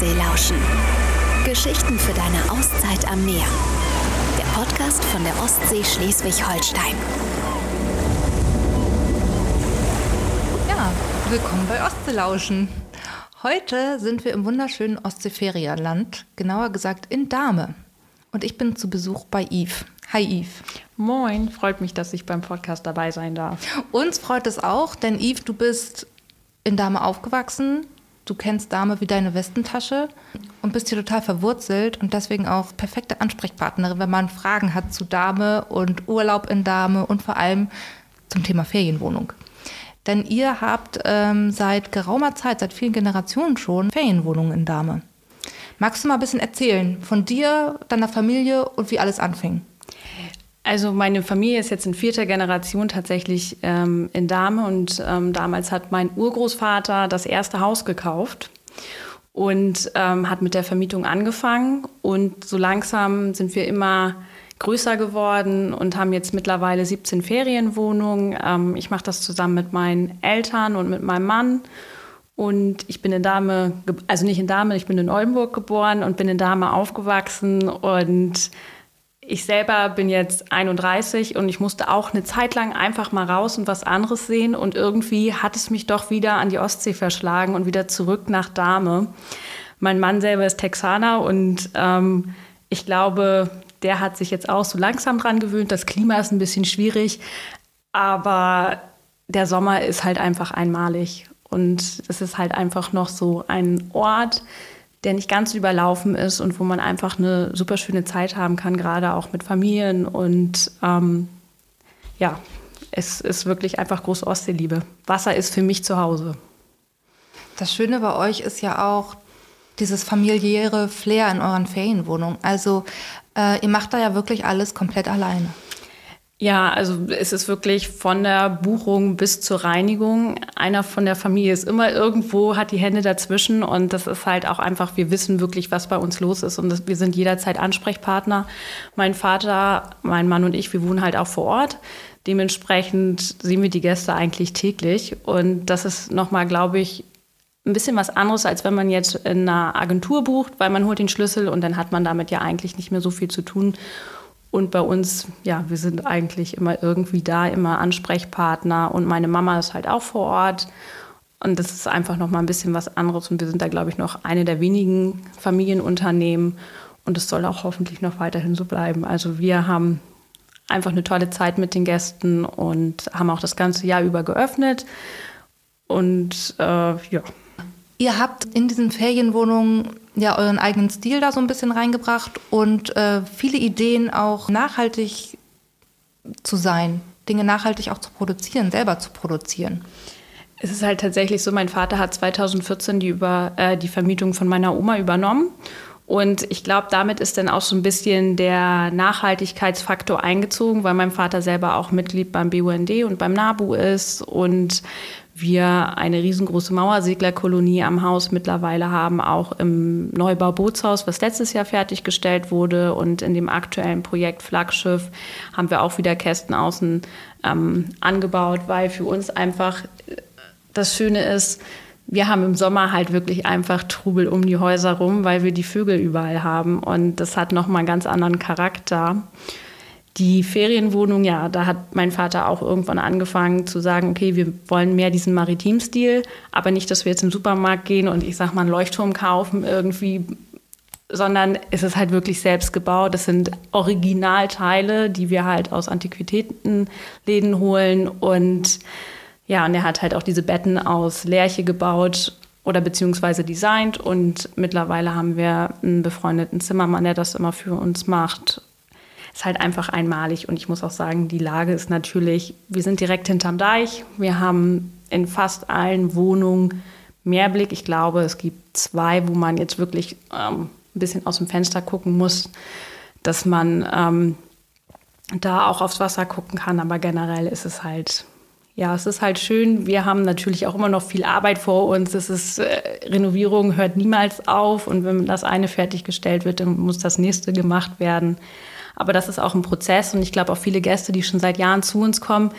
Ostsee lauschen. Geschichten für deine Auszeit am Meer. Der Podcast von der Ostsee Schleswig-Holstein. Ja, willkommen bei Ostsee lauschen. Heute sind wir im wunderschönen Ostseeferienland, genauer gesagt in Dahme. Und ich bin zu Besuch bei Yves. Hi Yves. Moin, freut mich, dass ich beim Podcast dabei sein darf. Uns freut es auch, denn Yves, du bist in Dahme aufgewachsen. Du kennst Dahme wie deine Westentasche und bist hier total verwurzelt und deswegen auch perfekte Ansprechpartnerin, wenn man Fragen hat zu Dahme und Urlaub in Dahme und vor allem zum Thema Ferienwohnung. Denn ihr habt ähm, seit geraumer Zeit, seit vielen Generationen schon Ferienwohnungen in Dahme. Magst du mal ein bisschen erzählen von dir, deiner Familie und wie alles anfing? Also meine Familie ist jetzt in vierter Generation tatsächlich ähm, in Dahme und ähm, damals hat mein Urgroßvater das erste Haus gekauft und ähm, hat mit der Vermietung angefangen und so langsam sind wir immer größer geworden und haben jetzt mittlerweile 17 Ferienwohnungen. Ähm, ich mache das zusammen mit meinen Eltern und mit meinem Mann. Und ich bin in Dahme, also nicht in Dahme, ich bin in Oldenburg geboren und bin in Dahme aufgewachsen und ich selber bin jetzt 31 und ich musste auch eine Zeit lang einfach mal raus und was anderes sehen. Und irgendwie hat es mich doch wieder an die Ostsee verschlagen und wieder zurück nach Dahme. Mein Mann selber ist Texaner und ähm, ich glaube, der hat sich jetzt auch so langsam dran gewöhnt. Das Klima ist ein bisschen schwierig, aber der Sommer ist halt einfach einmalig. Und es ist halt einfach noch so ein Ort, der nicht ganz überlaufen ist und wo man einfach eine super schöne Zeit haben kann, gerade auch mit Familien. Und ähm, ja, es ist wirklich einfach große Ostseeliebe. Wasser ist für mich zu Hause. Das Schöne bei euch ist ja auch dieses familiäre Flair in euren Ferienwohnungen. Also äh, ihr macht da ja wirklich alles komplett alleine. Ja, also es ist wirklich von der Buchung bis zur Reinigung. Einer von der Familie ist immer irgendwo, hat die Hände dazwischen und das ist halt auch einfach, wir wissen wirklich, was bei uns los ist und das, wir sind jederzeit Ansprechpartner. Mein Vater, mein Mann und ich, wir wohnen halt auch vor Ort. Dementsprechend sehen wir die Gäste eigentlich täglich und das ist nochmal, glaube ich, ein bisschen was anderes, als wenn man jetzt in einer Agentur bucht, weil man holt den Schlüssel und dann hat man damit ja eigentlich nicht mehr so viel zu tun. Und bei uns, ja, wir sind eigentlich immer irgendwie da, immer Ansprechpartner. Und meine Mama ist halt auch vor Ort. Und das ist einfach noch mal ein bisschen was anderes. Und wir sind da, glaube ich, noch eine der wenigen Familienunternehmen. Und es soll auch hoffentlich noch weiterhin so bleiben. Also wir haben einfach eine tolle Zeit mit den Gästen und haben auch das ganze Jahr über geöffnet. Und äh, ja. Ihr habt in diesen Ferienwohnungen ja euren eigenen Stil da so ein bisschen reingebracht und äh, viele Ideen auch nachhaltig zu sein, Dinge nachhaltig auch zu produzieren, selber zu produzieren. Es ist halt tatsächlich so, mein Vater hat 2014 die, über, äh, die Vermietung von meiner Oma übernommen. Und ich glaube, damit ist dann auch so ein bisschen der Nachhaltigkeitsfaktor eingezogen, weil mein Vater selber auch Mitglied beim BUND und beim NABU ist und wir eine riesengroße Mauerseglerkolonie am Haus mittlerweile haben, auch im Neubau Bootshaus, was letztes Jahr fertiggestellt wurde. Und in dem aktuellen Projekt Flaggschiff haben wir auch wieder Kästen außen ähm, angebaut, weil für uns einfach das Schöne ist, wir haben im Sommer halt wirklich einfach Trubel um die Häuser rum, weil wir die Vögel überall haben. Und das hat nochmal einen ganz anderen Charakter. Die Ferienwohnung, ja, da hat mein Vater auch irgendwann angefangen zu sagen, okay, wir wollen mehr diesen Maritimstil, aber nicht, dass wir jetzt im Supermarkt gehen und ich sag mal einen Leuchtturm kaufen irgendwie, sondern es ist halt wirklich selbst gebaut. Das sind Originalteile, die wir halt aus Antiquitätenläden holen und ja, und er hat halt auch diese Betten aus Lärche gebaut oder beziehungsweise designt und mittlerweile haben wir einen befreundeten Zimmermann, der das immer für uns macht ist halt einfach einmalig. Und ich muss auch sagen, die Lage ist natürlich, wir sind direkt hinterm Deich. Wir haben in fast allen Wohnungen Mehrblick. Ich glaube, es gibt zwei, wo man jetzt wirklich ähm, ein bisschen aus dem Fenster gucken muss, dass man ähm, da auch aufs Wasser gucken kann. Aber generell ist es halt, ja, es ist halt schön. Wir haben natürlich auch immer noch viel Arbeit vor uns. Es ist, äh, Renovierung hört niemals auf. Und wenn das eine fertiggestellt wird, dann muss das nächste gemacht werden. Aber das ist auch ein Prozess und ich glaube auch viele Gäste, die schon seit Jahren zu uns kommen,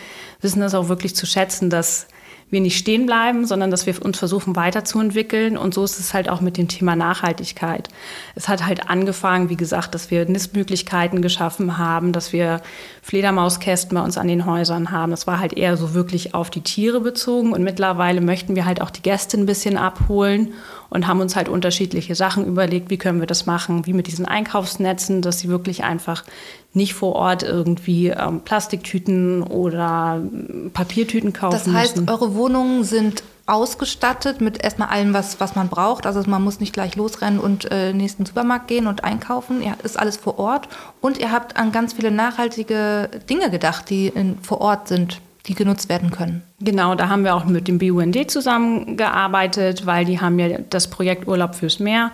wissen das auch wirklich zu schätzen, dass wir nicht stehen bleiben, sondern dass wir uns versuchen weiterzuentwickeln. Und so ist es halt auch mit dem Thema Nachhaltigkeit. Es hat halt angefangen, wie gesagt, dass wir Nistmöglichkeiten geschaffen haben, dass wir Fledermauskästen bei uns an den Häusern haben. Das war halt eher so wirklich auf die Tiere bezogen. Und mittlerweile möchten wir halt auch die Gäste ein bisschen abholen und haben uns halt unterschiedliche Sachen überlegt, wie können wir das machen, wie mit diesen Einkaufsnetzen, dass sie wirklich einfach nicht vor Ort irgendwie ähm, Plastiktüten oder Papiertüten kaufen Das heißt, müssen. eure Wohnungen sind ausgestattet mit erstmal allem, was, was man braucht. Also man muss nicht gleich losrennen und äh, nächsten Supermarkt gehen und einkaufen. Ihr ist alles vor Ort. Und ihr habt an ganz viele nachhaltige Dinge gedacht, die in, vor Ort sind die genutzt werden können. Genau, da haben wir auch mit dem BUND zusammengearbeitet, weil die haben ja das Projekt Urlaub fürs Meer.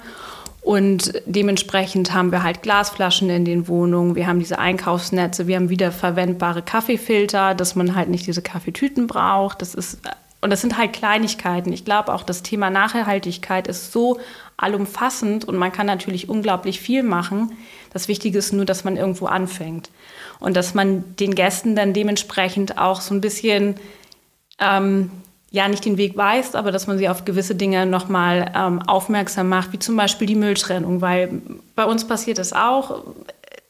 Und dementsprechend haben wir halt Glasflaschen in den Wohnungen, wir haben diese Einkaufsnetze, wir haben wiederverwendbare Kaffeefilter, dass man halt nicht diese Kaffeetüten braucht. Das ist, und das sind halt Kleinigkeiten. Ich glaube auch, das Thema Nachhaltigkeit ist so allumfassend und man kann natürlich unglaublich viel machen. Das Wichtige ist nur, dass man irgendwo anfängt und dass man den Gästen dann dementsprechend auch so ein bisschen ähm, ja nicht den Weg weist, aber dass man sie auf gewisse Dinge nochmal ähm, aufmerksam macht, wie zum Beispiel die Mülltrennung, weil bei uns passiert das auch.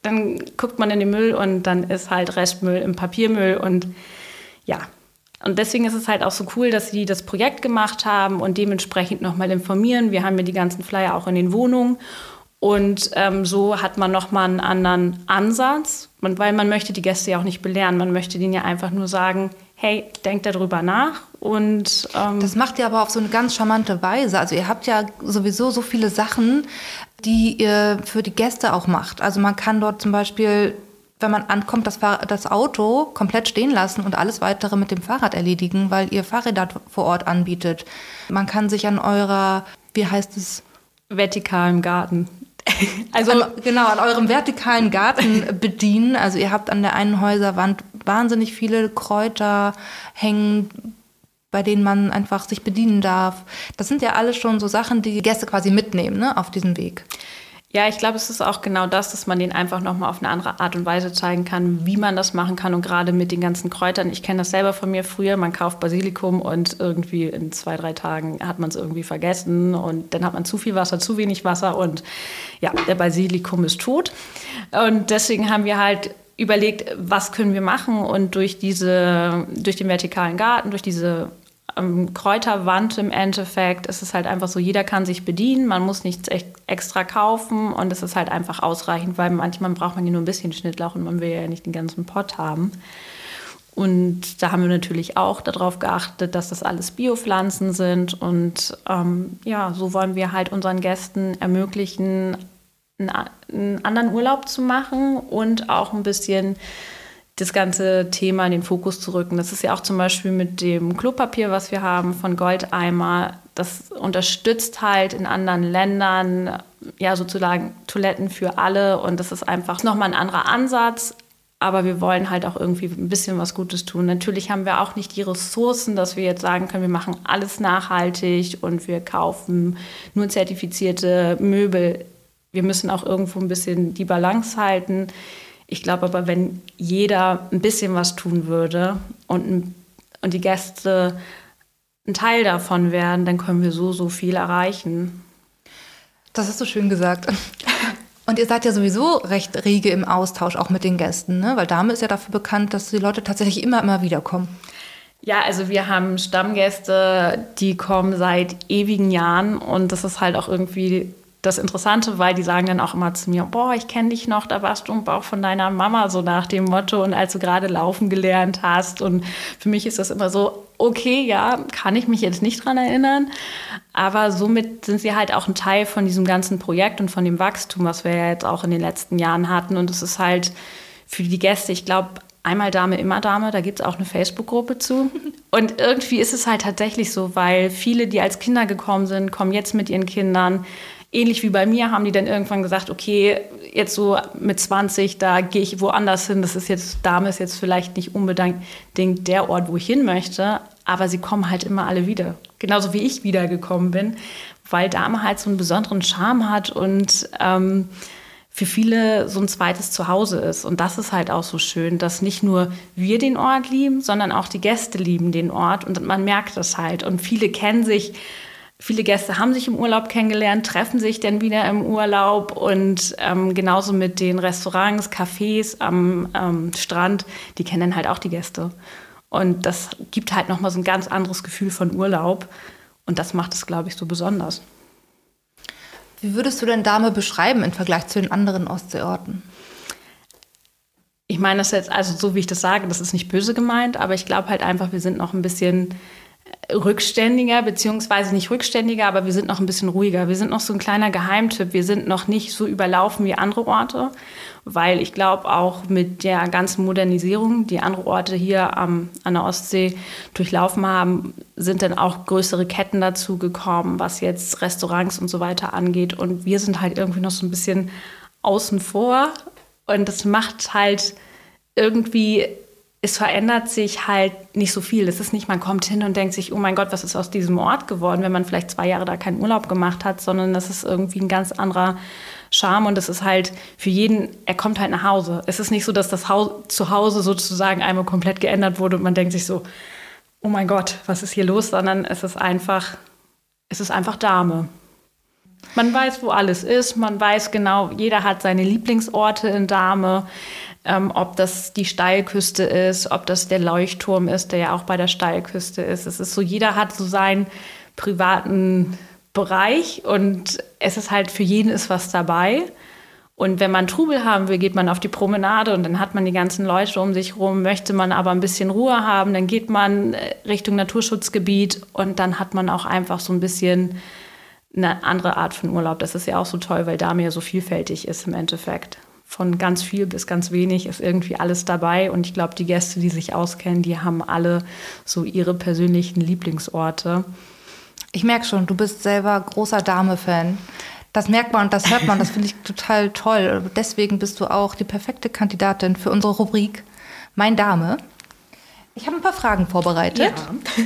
Dann guckt man in den Müll und dann ist halt Restmüll im Papiermüll und ja. Und deswegen ist es halt auch so cool, dass sie das Projekt gemacht haben und dementsprechend nochmal informieren. Wir haben ja die ganzen Flyer auch in den Wohnungen und ähm, so hat man nochmal einen anderen Ansatz, und weil man möchte die Gäste ja auch nicht belehren. Man möchte denen ja einfach nur sagen, hey, denkt darüber nach. Und, ähm das macht ihr aber auf so eine ganz charmante Weise. Also ihr habt ja sowieso so viele Sachen, die ihr für die Gäste auch macht. Also man kann dort zum Beispiel wenn man ankommt, das, das, Auto komplett stehen lassen und alles weitere mit dem Fahrrad erledigen, weil ihr Fahrräder vor Ort anbietet. Man kann sich an eurer, wie heißt es? Vertikalen Garten. Also an, genau, an eurem vertikalen Garten bedienen. Also ihr habt an der einen Häuserwand wahnsinnig viele Kräuter hängen, bei denen man einfach sich bedienen darf. Das sind ja alles schon so Sachen, die, Gäste quasi mitnehmen ne, auf diesem Weg. Ja, ich glaube, es ist auch genau das, dass man den einfach nochmal auf eine andere Art und Weise zeigen kann, wie man das machen kann. Und gerade mit den ganzen Kräutern, ich kenne das selber von mir früher, man kauft Basilikum und irgendwie in zwei, drei Tagen hat man es irgendwie vergessen und dann hat man zu viel Wasser, zu wenig Wasser und ja, der Basilikum ist tot. Und deswegen haben wir halt überlegt, was können wir machen und durch diese, durch den vertikalen Garten, durch diese ähm, Kräuterwand im Endeffekt ist es halt einfach so, jeder kann sich bedienen, man muss nichts extra kaufen und es ist halt einfach ausreichend, weil manchmal braucht man ja nur ein bisschen Schnittlauch und man will ja nicht den ganzen Pott haben. Und da haben wir natürlich auch darauf geachtet, dass das alles Biopflanzen sind. Und ähm, ja, so wollen wir halt unseren Gästen ermöglichen, einen, anderen Urlaub zu machen und auch ein bisschen das ganze Thema in den Fokus zu rücken. Das ist ja auch zum Beispiel mit dem Klopapier, was wir haben von Goldeimer. Das unterstützt halt in anderen Ländern ja sozusagen Toiletten für alle und das ist einfach nochmal ein anderer Ansatz. Aber wir wollen halt auch irgendwie ein bisschen was Gutes tun. Natürlich haben wir auch nicht die Ressourcen, dass wir jetzt sagen können, wir machen alles nachhaltig und wir kaufen nur zertifizierte Möbel. Wir müssen auch irgendwo ein bisschen die Balance halten ich glaube aber, wenn jeder ein bisschen was tun würde und, und die Gäste ein Teil davon werden, dann können wir so, so viel erreichen. Das hast du schön gesagt. Und ihr seid ja sowieso recht rege im Austausch auch mit den Gästen, ne? weil Dame ist ja dafür bekannt, dass die Leute tatsächlich immer, immer wieder kommen. Ja, also wir haben Stammgäste, die kommen seit ewigen Jahren und das ist halt auch irgendwie das Interessante, weil die sagen dann auch immer zu mir, boah, ich kenne dich noch, da warst du im Bauch von deiner Mama, so nach dem Motto, und als du gerade laufen gelernt hast. Und für mich ist das immer so, okay, ja, kann ich mich jetzt nicht dran erinnern. Aber somit sind sie halt auch ein Teil von diesem ganzen Projekt und von dem Wachstum, was wir ja jetzt auch in den letzten Jahren hatten. Und es ist halt für die Gäste, ich glaube, Einmal Dame, immer Dame, da gibt es auch eine Facebook-Gruppe zu. Und irgendwie ist es halt tatsächlich so, weil viele, die als Kinder gekommen sind, kommen jetzt mit ihren Kindern ähnlich wie bei mir haben die dann irgendwann gesagt, okay, jetzt so mit 20, da gehe ich woanders hin. Das ist jetzt, Dame ist jetzt vielleicht nicht unbedingt der Ort, wo ich hin möchte, aber sie kommen halt immer alle wieder. Genauso wie ich wiedergekommen bin, weil Dame halt so einen besonderen Charme hat und ähm, für viele so ein zweites Zuhause ist. Und das ist halt auch so schön, dass nicht nur wir den Ort lieben, sondern auch die Gäste lieben den Ort. Und man merkt das halt. Und viele kennen sich, viele Gäste haben sich im Urlaub kennengelernt, treffen sich dann wieder im Urlaub. Und ähm, genauso mit den Restaurants, Cafés am ähm, Strand, die kennen halt auch die Gäste. Und das gibt halt nochmal so ein ganz anderes Gefühl von Urlaub. Und das macht es, glaube ich, so besonders. Wie würdest du denn Dame beschreiben im Vergleich zu den anderen Ostseeorten? Ich meine das jetzt, also so wie ich das sage, das ist nicht böse gemeint, aber ich glaube halt einfach, wir sind noch ein bisschen rückständiger, beziehungsweise nicht rückständiger, aber wir sind noch ein bisschen ruhiger. Wir sind noch so ein kleiner Geheimtipp. Wir sind noch nicht so überlaufen wie andere Orte, weil ich glaube auch mit der ganzen Modernisierung, die andere Orte hier am, an der Ostsee durchlaufen haben, sind dann auch größere Ketten dazu gekommen, was jetzt Restaurants und so weiter angeht. Und wir sind halt irgendwie noch so ein bisschen außen vor. Und das macht halt irgendwie es verändert sich halt nicht so viel. Es ist nicht, man kommt hin und denkt sich, oh mein Gott, was ist aus diesem Ort geworden, wenn man vielleicht zwei Jahre da keinen Urlaub gemacht hat, sondern das ist irgendwie ein ganz anderer Charme und es ist halt für jeden, er kommt halt nach Hause. Es ist nicht so, dass das Haus, Zuhause sozusagen einmal komplett geändert wurde und man denkt sich so, oh mein Gott, was ist hier los, sondern es ist einfach, es ist einfach Dame. Man weiß, wo alles ist, man weiß genau, jeder hat seine Lieblingsorte in Dame ähm, ob das die Steilküste ist, ob das der Leuchtturm ist, der ja auch bei der Steilküste ist. Es ist so, jeder hat so seinen privaten Bereich und es ist halt für jeden ist was dabei. Und wenn man Trubel haben will, geht man auf die Promenade und dann hat man die ganzen Leute um sich rum. Möchte man aber ein bisschen Ruhe haben, dann geht man äh, Richtung Naturschutzgebiet und dann hat man auch einfach so ein bisschen eine andere Art von Urlaub. Das ist ja auch so toll, weil da mir so vielfältig ist im Endeffekt von ganz viel bis ganz wenig ist irgendwie alles dabei. Und ich glaube, die Gäste, die sich auskennen, die haben alle so ihre persönlichen Lieblingsorte. Ich merke schon, du bist selber großer Dame-Fan. Das merkt man und das hört man, das finde ich total toll. Deswegen bist du auch die perfekte Kandidatin für unsere Rubrik Mein Dame. Ich habe ein paar Fragen vorbereitet. Ja.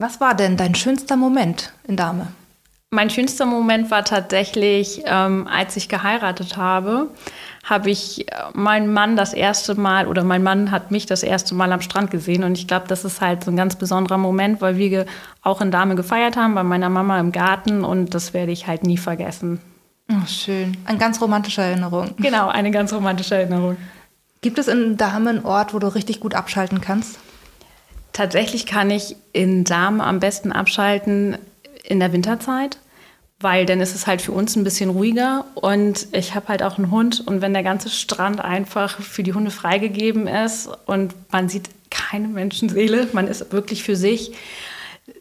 Was war denn dein schönster Moment in Dame? Mein schönster Moment war tatsächlich, ähm, als ich geheiratet habe, habe ich äh, meinen Mann das erste Mal oder mein Mann hat mich das erste Mal am Strand gesehen und ich glaube, das ist halt so ein ganz besonderer Moment, weil wir auch in Dame gefeiert haben bei meiner Mama im Garten und das werde ich halt nie vergessen. Oh, schön. Eine ganz romantische Erinnerung. Genau, eine ganz romantische Erinnerung. Gibt es in Dame einen Ort, wo du richtig gut abschalten kannst? Tatsächlich kann ich in Dame am besten abschalten in der Winterzeit, weil dann ist es halt für uns ein bisschen ruhiger und ich habe halt auch einen Hund und wenn der ganze Strand einfach für die Hunde freigegeben ist und man sieht keine Menschenseele, man ist wirklich für sich,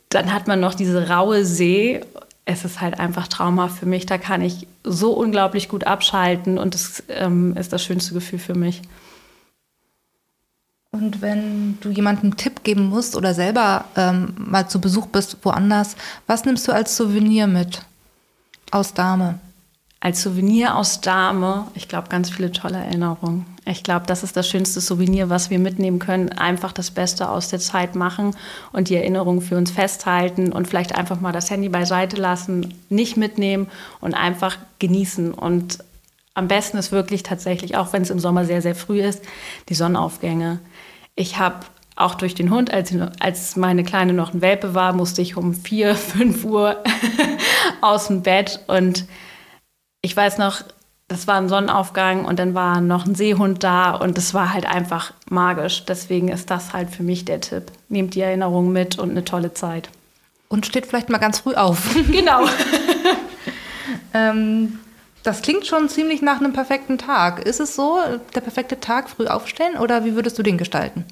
dann hat man noch diese raue See. Es ist halt einfach traumhaft für mich. Da kann ich so unglaublich gut abschalten und das ähm, ist das schönste Gefühl für mich. Und wenn du jemandem einen Tipp geben musst oder selber ähm, mal zu Besuch bist woanders, was nimmst du als Souvenir mit aus Dame? Als Souvenir aus Dame, ich glaube, ganz viele tolle Erinnerungen. Ich glaube, das ist das schönste Souvenir, was wir mitnehmen können. Einfach das Beste aus der Zeit machen und die Erinnerungen für uns festhalten und vielleicht einfach mal das Handy beiseite lassen, nicht mitnehmen und einfach genießen. Und am besten ist wirklich tatsächlich, auch wenn es im Sommer sehr, sehr früh ist, die Sonnenaufgänge. Ich habe auch durch den Hund, als, als meine Kleine noch ein Welpe war, musste ich um 4, 5 Uhr aus dem Bett. Und ich weiß noch, das war ein Sonnenaufgang und dann war noch ein Seehund da und das war halt einfach magisch. Deswegen ist das halt für mich der Tipp. Nehmt die Erinnerung mit und eine tolle Zeit. Und steht vielleicht mal ganz früh auf. Genau. ähm, das klingt schon ziemlich nach einem perfekten Tag. Ist es so, der perfekte Tag früh aufstehen oder wie würdest du den gestalten?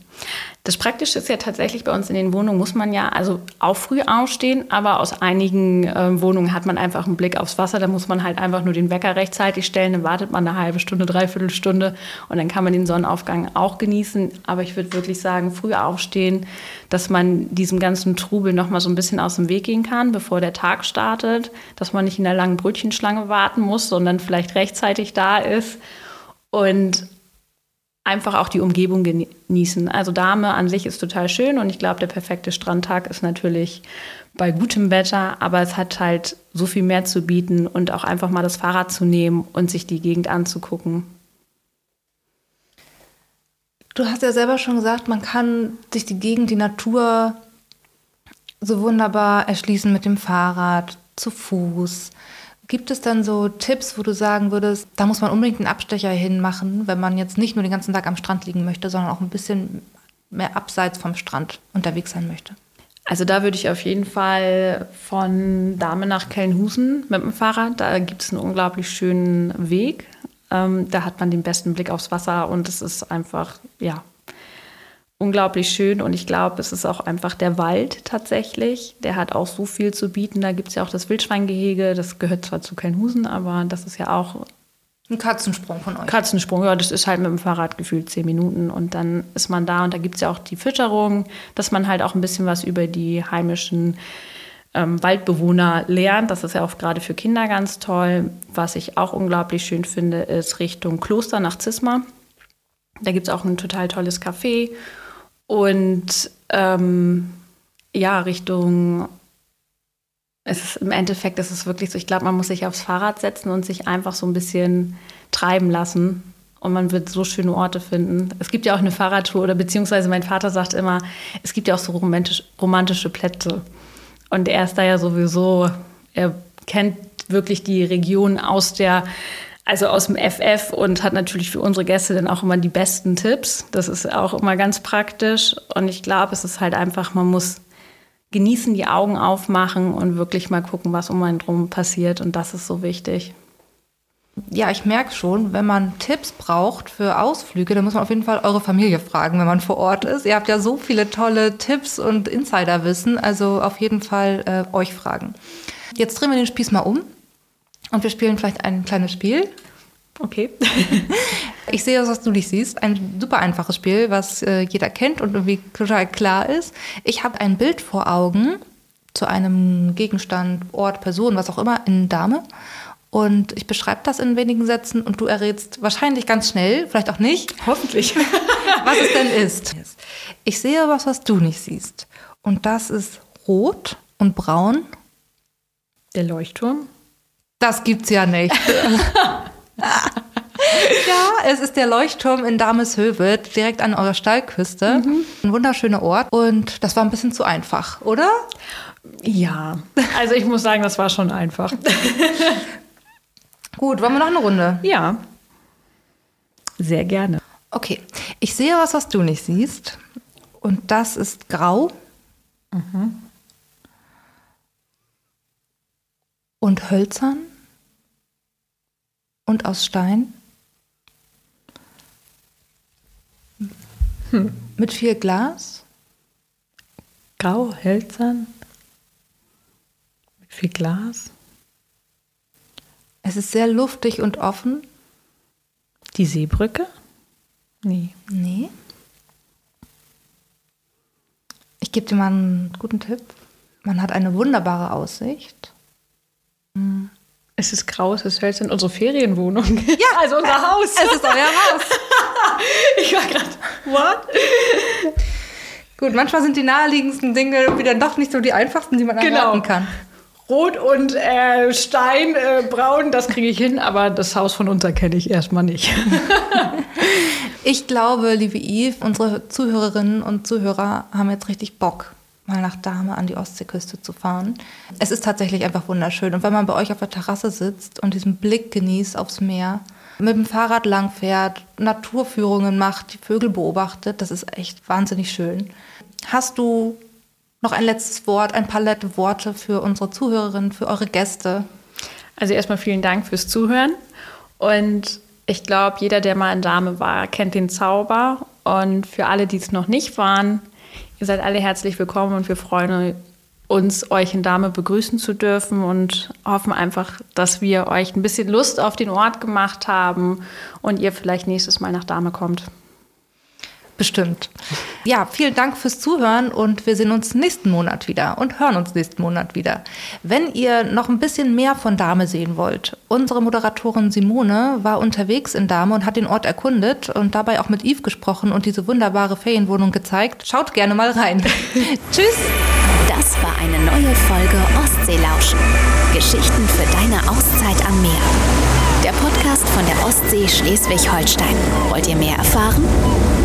Das Praktische ist ja tatsächlich bei uns in den Wohnungen muss man ja also auch früh aufstehen, aber aus einigen äh, Wohnungen hat man einfach einen Blick aufs Wasser. Da muss man halt einfach nur den Wecker rechtzeitig stellen, dann wartet man eine halbe Stunde, dreiviertel Stunde und dann kann man den Sonnenaufgang auch genießen. Aber ich würde wirklich sagen, früh aufstehen, dass man diesem ganzen Trubel noch mal so ein bisschen aus dem Weg gehen kann, bevor der Tag startet, dass man nicht in der langen Brötchenschlange warten muss, sondern vielleicht rechtzeitig da ist. Und einfach auch die Umgebung genießen. Also Dame an sich ist total schön und ich glaube, der perfekte Strandtag ist natürlich bei gutem Wetter, aber es hat halt so viel mehr zu bieten und auch einfach mal das Fahrrad zu nehmen und sich die Gegend anzugucken. Du hast ja selber schon gesagt, man kann sich die Gegend, die Natur so wunderbar erschließen mit dem Fahrrad, zu Fuß. Gibt es dann so Tipps, wo du sagen würdest, da muss man unbedingt einen Abstecher hinmachen, wenn man jetzt nicht nur den ganzen Tag am Strand liegen möchte, sondern auch ein bisschen mehr abseits vom Strand unterwegs sein möchte? Also da würde ich auf jeden Fall von Dame nach Kellenhusen mit dem Fahrrad. Da gibt es einen unglaublich schönen Weg. Ähm, da hat man den besten Blick aufs Wasser und es ist einfach, ja, unglaublich schön. Und ich glaube, es ist auch einfach der Wald tatsächlich. Der hat auch so viel zu bieten. Da gibt es ja auch das Wildschweingehege. Das gehört zwar zu Kellenhusen, aber das ist ja auch ein Katzensprung von euch. Katzensprung, ja, das ist halt mit dem Fahrrad gefühlt zehn Minuten und dann ist man da und da gibt es ja auch die Fütterung, dass man halt auch ein bisschen was über die heimischen ähm, Waldbewohner lernt. Das ist ja auch gerade für Kinder ganz toll. Was ich auch unglaublich schön finde, ist Richtung Kloster nach Zisma. Da gibt es auch ein total tolles Café und ähm, ja, Richtung es ist, Im Endeffekt ist es wirklich so, ich glaube, man muss sich aufs Fahrrad setzen und sich einfach so ein bisschen treiben lassen. Und man wird so schöne Orte finden. Es gibt ja auch eine Fahrradtour oder beziehungsweise mein Vater sagt immer, es gibt ja auch so romantisch, romantische Plätze. Und er ist da ja sowieso, er kennt wirklich die Region aus der, also aus dem FF und hat natürlich für unsere Gäste dann auch immer die besten Tipps. Das ist auch immer ganz praktisch. Und ich glaube, es ist halt einfach, man muss genießen, die Augen aufmachen und wirklich mal gucken, was um einen drum passiert. Und das ist so wichtig. Ja, ich merke schon, wenn man Tipps braucht für Ausflüge, dann muss man auf jeden Fall eure Familie fragen, wenn man vor Ort ist. Ihr habt ja so viele tolle Tipps und Insiderwissen, also auf jeden Fall äh, euch fragen. Jetzt drehen wir den Spieß mal um und wir spielen vielleicht ein kleines Spiel. Okay. ich sehe das, was du nicht siehst. Ein super einfaches Spiel, was äh, jeder kennt und irgendwie total klar ist. Ich habe ein Bild vor Augen zu einem Gegenstand, Ort, Person, was auch immer, in Dame. Und ich beschreibe das in wenigen Sätzen und du errätst wahrscheinlich ganz schnell, vielleicht auch nicht. Hoffentlich. was es denn ist. Ich sehe was, was du nicht siehst. Und das ist rot und braun. Der Leuchtturm? Das gibt's ja nicht. ja, es ist der Leuchtturm in Dameshöwe, direkt an eurer Steilküste. Mhm. Ein wunderschöner Ort. Und das war ein bisschen zu einfach, oder? Ja, also ich muss sagen, das war schon einfach. Gut, wollen wir noch eine Runde? Ja. Sehr gerne. Okay, ich sehe was, was du nicht siehst. Und das ist grau. Mhm. Und hölzern und aus Stein. Hm. Mit viel Glas. Grau, hölzern. Mit viel Glas. Es ist sehr luftig und offen. Die Seebrücke? Nee. Nee. Ich gebe dir mal einen guten Tipp. Man hat eine wunderbare Aussicht. Es ist grau, es ist hölzern. Unsere Ferienwohnung. Ja, also unser Haus. Es ist euer Haus. ich war gerade, what? Gut, manchmal sind die naheliegendsten Dinge wieder doch nicht so die einfachsten, die man genau. erwarten kann. Rot und äh, Stein, äh, braun, das kriege ich hin, aber das Haus von uns erkenne ich erstmal nicht. ich glaube, liebe Yves, unsere Zuhörerinnen und Zuhörer haben jetzt richtig Bock mal nach Dahme an die Ostseeküste zu fahren. Es ist tatsächlich einfach wunderschön. Und wenn man bei euch auf der Terrasse sitzt und diesen Blick genießt aufs Meer, mit dem Fahrrad langfährt, Naturführungen macht, die Vögel beobachtet, das ist echt wahnsinnig schön. Hast du noch ein letztes Wort, ein paar nette Worte für unsere Zuhörerinnen, für eure Gäste? Also erstmal vielen Dank fürs Zuhören. Und ich glaube, jeder, der mal in Dame war, kennt den Zauber. Und für alle, die es noch nicht waren, Ihr seid alle herzlich willkommen und wir freuen uns, euch in Dame begrüßen zu dürfen und hoffen einfach, dass wir euch ein bisschen Lust auf den Ort gemacht haben und ihr vielleicht nächstes Mal nach Dame kommt. Bestimmt. Ja, vielen Dank fürs Zuhören und wir sehen uns nächsten Monat wieder und hören uns nächsten Monat wieder. Wenn ihr noch ein bisschen mehr von Dame sehen wollt, unsere Moderatorin Simone war unterwegs in Dame und hat den Ort erkundet und dabei auch mit Yves gesprochen und diese wunderbare Ferienwohnung gezeigt. Schaut gerne mal rein. Tschüss! Das war eine neue Folge Ostseelauschen. Geschichten für deine Auszeit am Meer. Der Podcast von der Ostsee Schleswig-Holstein. Wollt ihr mehr erfahren?